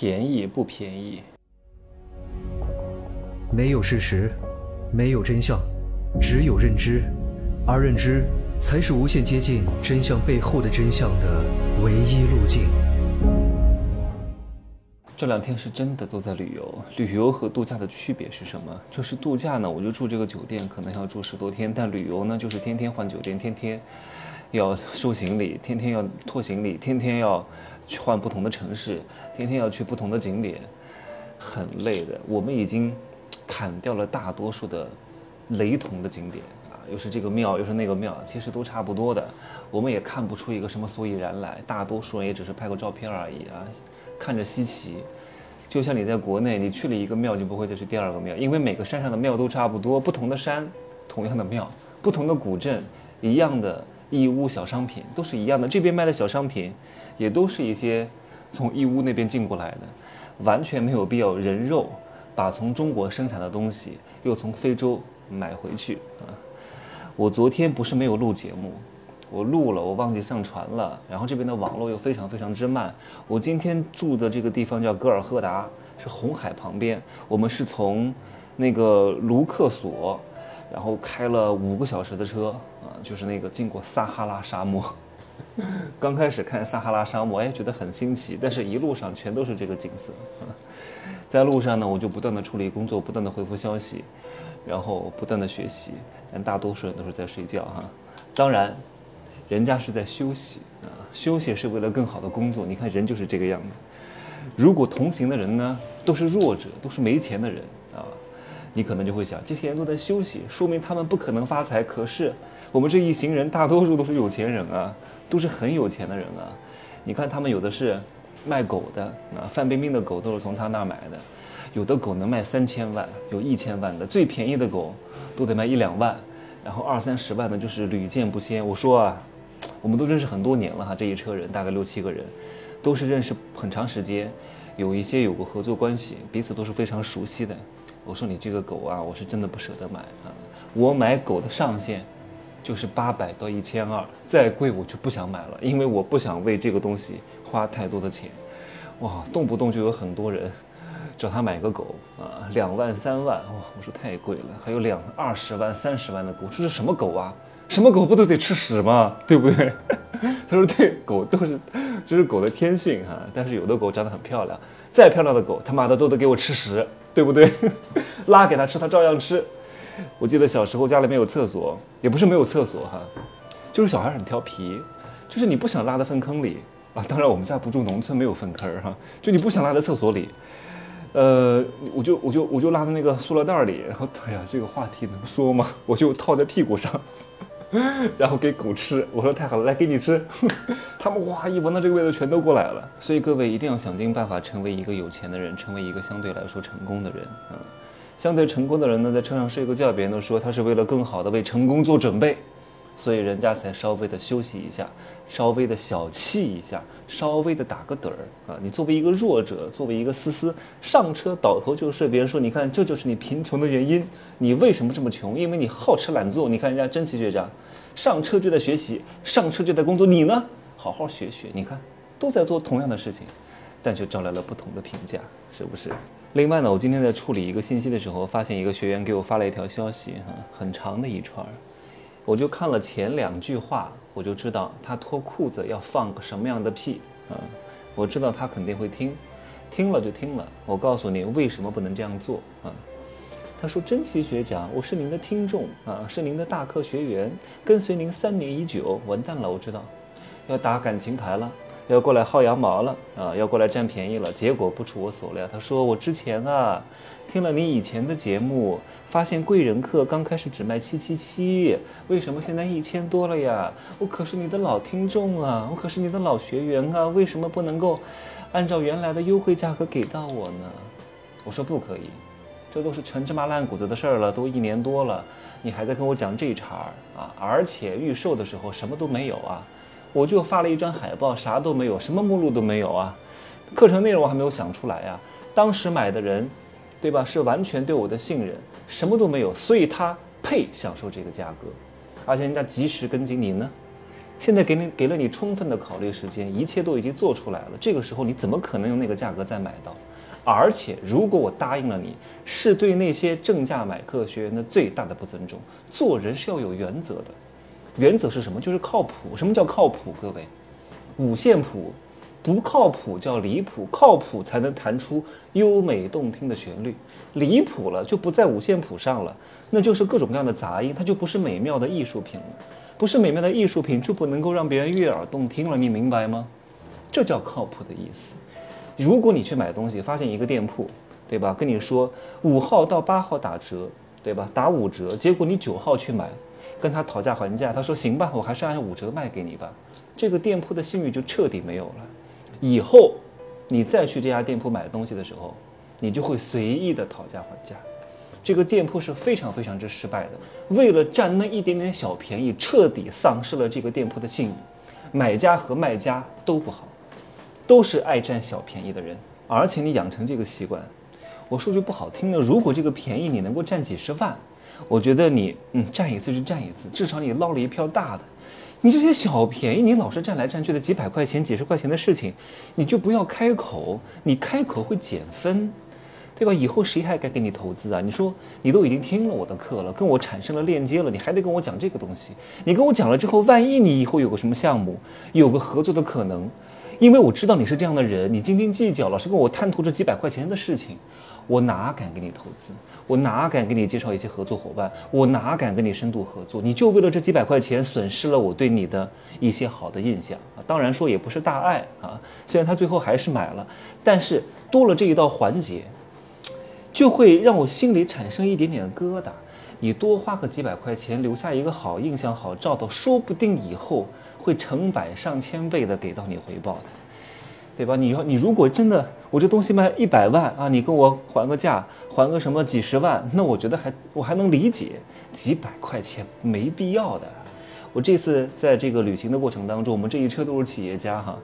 便宜不便宜？没有事实，没有真相，只有认知，而认知才是无限接近真相背后的真相的唯一路径。这两天是真的都在旅游。旅游和度假的区别是什么？就是度假呢，我就住这个酒店，可能要住十多天；但旅游呢，就是天天换酒店，天天要收行李，天天要拖行李，天天要。去换不同的城市，天天要去不同的景点，很累的。我们已经砍掉了大多数的雷同的景点啊，又是这个庙，又是那个庙，其实都差不多的。我们也看不出一个什么所以然来，大多数人也只是拍个照片而已啊，看着稀奇。就像你在国内，你去了一个庙，就不会再去第二个庙，因为每个山上的庙都差不多，不同的山，同样的庙，不同的古镇，一样的义乌小商品，都是一样的。这边卖的小商品。也都是一些从义乌那边进过来的，完全没有必要人肉把从中国生产的东西又从非洲买回去啊！我昨天不是没有录节目，我录了，我忘记上传了。然后这边的网络又非常非常之慢。我今天住的这个地方叫格尔赫达，是红海旁边。我们是从那个卢克索，然后开了五个小时的车啊，就是那个经过撒哈拉沙漠。刚开始看撒哈拉沙漠，哎，觉得很新奇，但是一路上全都是这个景色。在路上呢，我就不断的处理工作，不断的回复消息，然后不断的学习，但大多数人都是在睡觉哈。当然，人家是在休息啊，休息是为了更好的工作。你看人就是这个样子。如果同行的人呢都是弱者，都是没钱的人啊，你可能就会想，这些人都在休息，说明他们不可能发财。可是我们这一行人大多数都是有钱人啊。都是很有钱的人啊，你看他们有的是卖狗的啊，范冰冰的狗都是从他那买的，有的狗能卖三千万，有一千万的，最便宜的狗都得卖一两万，然后二三十万的就是屡见不鲜。我说啊，我们都认识很多年了哈，这一车人大概六七个人，都是认识很长时间，有一些有过合作关系，彼此都是非常熟悉的。我说你这个狗啊，我是真的不舍得买啊，我买狗的上限。就是八百到一千二，再贵我就不想买了，因为我不想为这个东西花太多的钱。哇，动不动就有很多人找他买个狗啊，两万三万，哇，我说太贵了。还有两二十万、三十万的狗，这是什么狗啊？什么狗不都得吃屎吗？对不对？他说对，狗都是，这是狗的天性哈。但是有的狗长得很漂亮，再漂亮的狗，他妈的都得给我吃屎，对不对？拉给他吃，他照样吃。我记得小时候家里面有厕所，也不是没有厕所哈，就是小孩很调皮，就是你不想拉在粪坑里啊。当然我们家不住农村，没有粪坑哈，就你不想拉在厕所里，呃，我就我就我就拉在那个塑料袋里，然后哎呀，这个话题能说吗？我就套在屁股上，然后给狗吃。我说太好了，来给你吃。他们哇一闻到这个味道全都过来了。所以各位一定要想尽办法成为一个有钱的人，成为一个相对来说成功的人啊。相对成功的人呢，在车上睡个觉，别人都说他是为了更好的为成功做准备，所以人家才稍微的休息一下，稍微的小憩一下，稍微的打个盹儿啊。你作为一个弱者，作为一个思思，上车倒头就睡，别人说你看这就是你贫穷的原因，你为什么这么穷？因为你好吃懒做。你看人家真奇学长，上车就在学习，上车就在工作，你呢，好好学学，你看都在做同样的事情，但却招来了不同的评价，是不是？另外呢，我今天在处理一个信息的时候，发现一个学员给我发了一条消息，哈，很长的一串，我就看了前两句话，我就知道他脱裤子要放个什么样的屁，啊，我知道他肯定会听，听了就听了。我告诉你为什么不能这样做啊？他说：“真奇学长，我是您的听众啊，是您的大课学员，跟随您三年已久，完蛋了，我知道，要打感情牌了。”要过来薅羊毛了啊！要过来占便宜了，结果不出我所料。他说：“我之前啊，听了你以前的节目，发现贵人课刚开始只卖七七七，为什么现在一千多了呀？我可是你的老听众啊，我可是你的老学员啊，为什么不能够按照原来的优惠价格给到我呢？”我说：“不可以，这都是陈芝麻烂谷子的事儿了，都一年多了，你还在跟我讲这茬儿啊？而且预售的时候什么都没有啊。”我就发了一张海报，啥都没有，什么目录都没有啊，课程内容我还没有想出来呀。当时买的人，对吧？是完全对我的信任，什么都没有，所以他配享受这个价格，而且人家及时跟进你呢，现在给你给了你充分的考虑时间，一切都已经做出来了，这个时候你怎么可能用那个价格再买到？而且如果我答应了你，是对那些正价买课学员的最大的不尊重。做人是要有原则的，原则是什么？就是靠谱。什么叫靠谱？各位，五线谱不靠谱叫离谱，靠谱才能弹出优美动听的旋律，离谱了就不在五线谱上了，那就是各种各样的杂音，它就不是美妙的艺术品了。不是美妙的艺术品，就不能够让别人悦耳动听了，你明白吗？这叫靠谱的意思。如果你去买东西，发现一个店铺，对吧？跟你说五号到八号打折，对吧？打五折，结果你九号去买，跟他讨价还价，他说行吧，我还是按五折卖给你吧。这个店铺的信誉就彻底没有了。以后你再去这家店铺买东西的时候，你就会随意的讨价还价。这个店铺是非常非常之失败的，为了占那一点点小便宜，彻底丧失了这个店铺的信誉，买家和卖家都不好，都是爱占小便宜的人。而且你养成这个习惯，我说句不好听的，如果这个便宜你能够占几十万，我觉得你嗯占一次就占一次，至少你捞了一票大的。你这些小便宜，你老是占来占去的几百块钱、几十块钱的事情，你就不要开口，你开口会减分。对吧？以后谁还敢给你投资啊？你说你都已经听了我的课了，跟我产生了链接了，你还得跟我讲这个东西？你跟我讲了之后，万一你以后有个什么项目，有个合作的可能，因为我知道你是这样的人，你斤斤计较，老是跟我贪图这几百块钱的事情，我哪敢给你投资？我哪敢给你介绍一些合作伙伴？我哪敢跟你深度合作？你就为了这几百块钱，损失了我对你的一些好的印象啊！当然说也不是大碍啊，虽然他最后还是买了，但是多了这一道环节。就会让我心里产生一点点的疙瘩。你多花个几百块钱，留下一个好印象、好兆头，说不定以后会成百上千倍的给到你回报的，对吧？你要你如果真的我这东西卖一百万啊，你跟我还个价，还个什么几十万，那我觉得还我还能理解。几百块钱没必要的。我这次在这个旅行的过程当中，我们这一车都是企业家哈。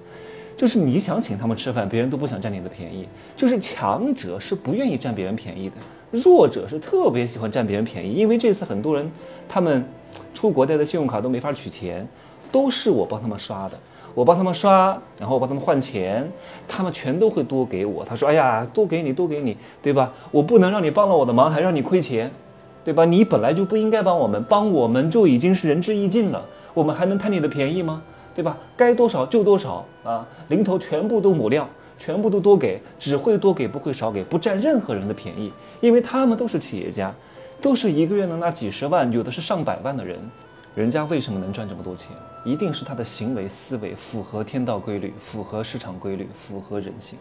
就是你想请他们吃饭，别人都不想占你的便宜。就是强者是不愿意占别人便宜的，弱者是特别喜欢占别人便宜。因为这次很多人他们出国带的信用卡都没法取钱，都是我帮他们刷的，我帮他们刷，然后我帮他们换钱，他们全都会多给我。他说：“哎呀，多给你，多给你，对吧？我不能让你帮了我的忙，还让你亏钱，对吧？你本来就不应该帮我们，帮我们就已经是仁至义尽了，我们还能贪你的便宜吗？”对吧？该多少就多少啊！零头全部都抹亮，全部都多给，只会多给不会少给，不占任何人的便宜，因为他们都是企业家，都是一个月能拿几十万，有的是上百万的人。人家为什么能赚这么多钱？一定是他的行为思维符合天道规律，符合市场规律，符合人性，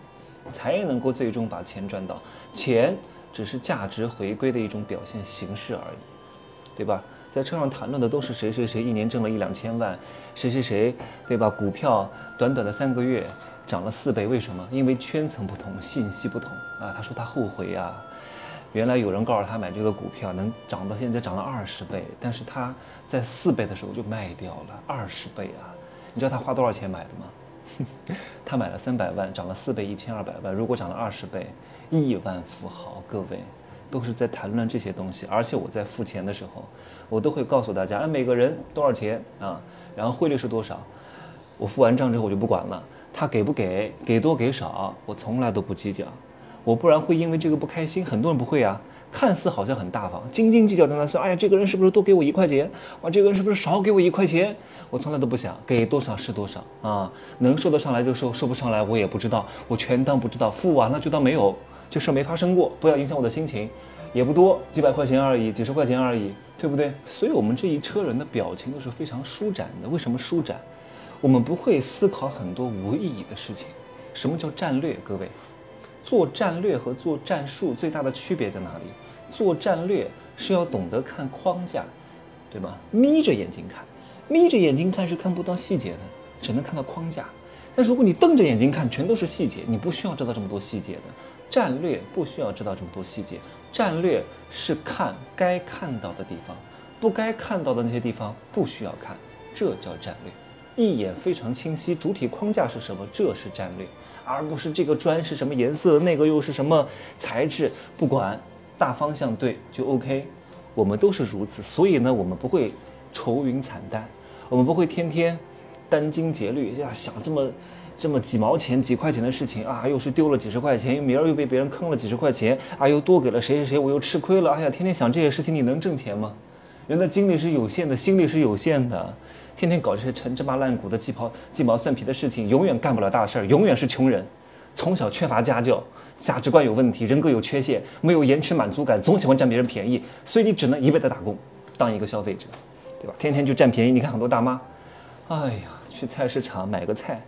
才能够最终把钱赚到。钱只是价值回归的一种表现形式而已，对吧？在车上谈论的都是谁谁谁一年挣了一两千万，谁谁谁，对吧？股票短短的三个月涨了四倍，为什么？因为圈层不同，信息不同啊。他说他后悔啊，原来有人告诉他买这个股票能涨到现在涨了二十倍，但是他在四倍的时候就卖掉了二十倍啊。你知道他花多少钱买的吗？他买了三百万，涨了四倍，一千二百万。如果涨了二十倍，亿万富豪，各位。都是在谈论这些东西，而且我在付钱的时候，我都会告诉大家，哎，每个人多少钱啊？然后汇率是多少？我付完账之后我就不管了，他给不给，给多给少，我从来都不计较，我不然会因为这个不开心。很多人不会啊，看似好像很大方，斤斤计较在那算，哎呀，这个人是不是多给我一块钱？哇，这个人是不是少给我一块钱？我从来都不想，给多少是多少啊，能收得上来就收，收不上来我也不知道，我全当不知道，付完了就当没有。这事没发生过，不要影响我的心情，也不多，几百块钱而已，几十块钱而已，对不对？所以，我们这一车人的表情都是非常舒展的。为什么舒展？我们不会思考很多无意义的事情。什么叫战略？各位，做战略和做战术最大的区别在哪里？做战略是要懂得看框架，对吗？眯着眼睛看，眯着眼睛看是看不到细节的，只能看到框架。但如果你瞪着眼睛看，全都是细节，你不需要知道这么多细节的。战略不需要知道这么多细节，战略是看该看到的地方，不该看到的那些地方不需要看，这叫战略。一眼非常清晰，主体框架是什么，这是战略，而不是这个砖是什么颜色，那个又是什么材质，不管大方向对就 OK。我们都是如此，所以呢，我们不会愁云惨淡，我们不会天天殚精竭虑呀，想这么这么几毛钱、几块钱的事情啊，又是丢了几十块钱，又明儿又被别人坑了几十块钱，啊，又多给了谁谁谁，我又吃亏了。哎呀，天天想这些事情，你能挣钱吗？人的精力是有限的，心力是有限的，天天搞这些陈芝麻烂谷的鸡毛鸡毛蒜皮的事情，永远干不了大事儿，永远是穷人。从小缺乏家教，价值观有问题，人格有缺陷，没有延迟满足感，总喜欢占别人便宜，所以你只能一味的打工，当一个消费者，对吧？天天就占便宜。你看很多大妈，哎呀，去菜市场买个菜，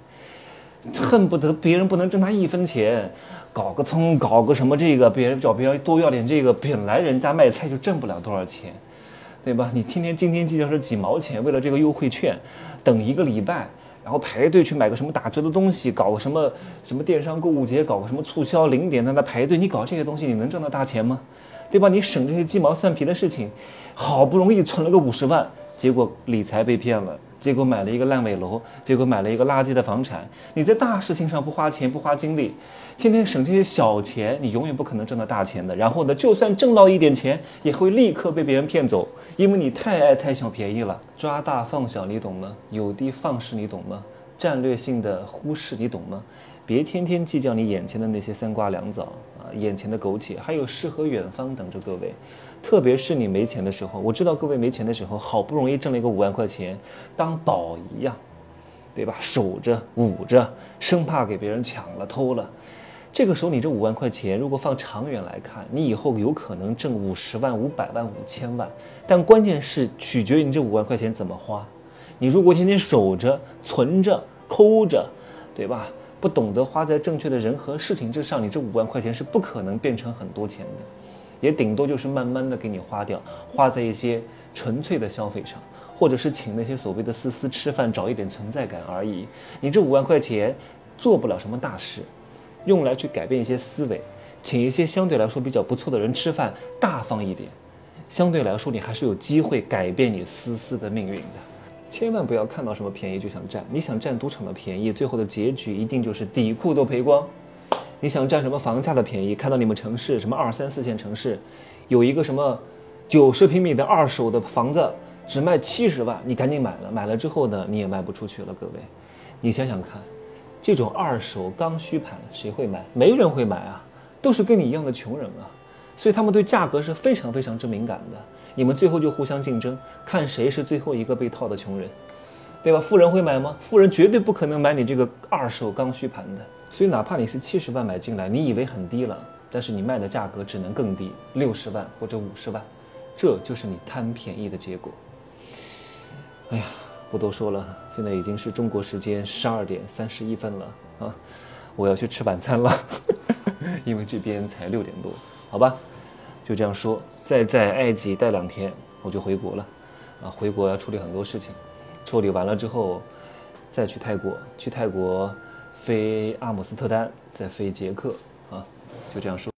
恨不得别人不能挣他一分钱，搞个葱，搞个什么这个，别人找别人多要点这个，本来人家卖菜就挣不了多少钱，对吧？你天天斤斤计较是几毛钱，为了这个优惠券，等一个礼拜。然后排队去买个什么打折的东西，搞个什么什么电商购物节，搞个什么促销零点，在那排队。你搞这些东西，你能挣到大钱吗？对吧？你省这些鸡毛蒜皮的事情，好不容易存了个五十万，结果理财被骗了，结果买了一个烂尾楼，结果买了一个垃圾的房产。你在大事情上不花钱不花精力，天天省这些小钱，你永远不可能挣到大钱的。然后呢，就算挣到一点钱，也会立刻被别人骗走。因为你太爱贪小便宜了，抓大放小，你懂吗？有的放矢，你懂吗？战略性的忽视，你懂吗？别天天计较你眼前的那些三瓜两枣啊，眼前的苟且，还有诗和远方等着各位。特别是你没钱的时候，我知道各位没钱的时候，好不容易挣了一个五万块钱，当宝一样，对吧？守着捂着，生怕给别人抢了偷了。这个时候，你这五万块钱，如果放长远来看，你以后有可能挣五十万、五百万、五千万。但关键是取决于你这五万块钱怎么花。你如果天天守着、存着、抠着，对吧？不懂得花在正确的人和事情之上，你这五万块钱是不可能变成很多钱的，也顶多就是慢慢的给你花掉，花在一些纯粹的消费上，或者是请那些所谓的思思吃饭，找一点存在感而已。你这五万块钱做不了什么大事。用来去改变一些思维，请一些相对来说比较不错的人吃饭，大方一点，相对来说你还是有机会改变你思思的命运的。千万不要看到什么便宜就想占，你想占赌场的便宜，最后的结局一定就是底裤都赔光。你想占什么房价的便宜，看到你们城市什么二三四线城市，有一个什么九十平米的二手的房子只卖七十万，你赶紧买了，买了之后呢你也卖不出去了。各位，你想想看。这种二手刚需盘谁会买？没人会买啊，都是跟你一样的穷人啊，所以他们对价格是非常非常之敏感的。你们最后就互相竞争，看谁是最后一个被套的穷人，对吧？富人会买吗？富人绝对不可能买你这个二手刚需盘的。所以哪怕你是七十万买进来，你以为很低了，但是你卖的价格只能更低，六十万或者五十万，这就是你贪便宜的结果。哎呀。不多说了，现在已经是中国时间十二点三十一分了啊，我要去吃晚餐了，因为这边才六点多，好吧，就这样说，再在埃及待两天，我就回国了，啊，回国要处理很多事情，处理完了之后，再去泰国，去泰国飞阿姆斯特丹，再飞捷克，啊，就这样说。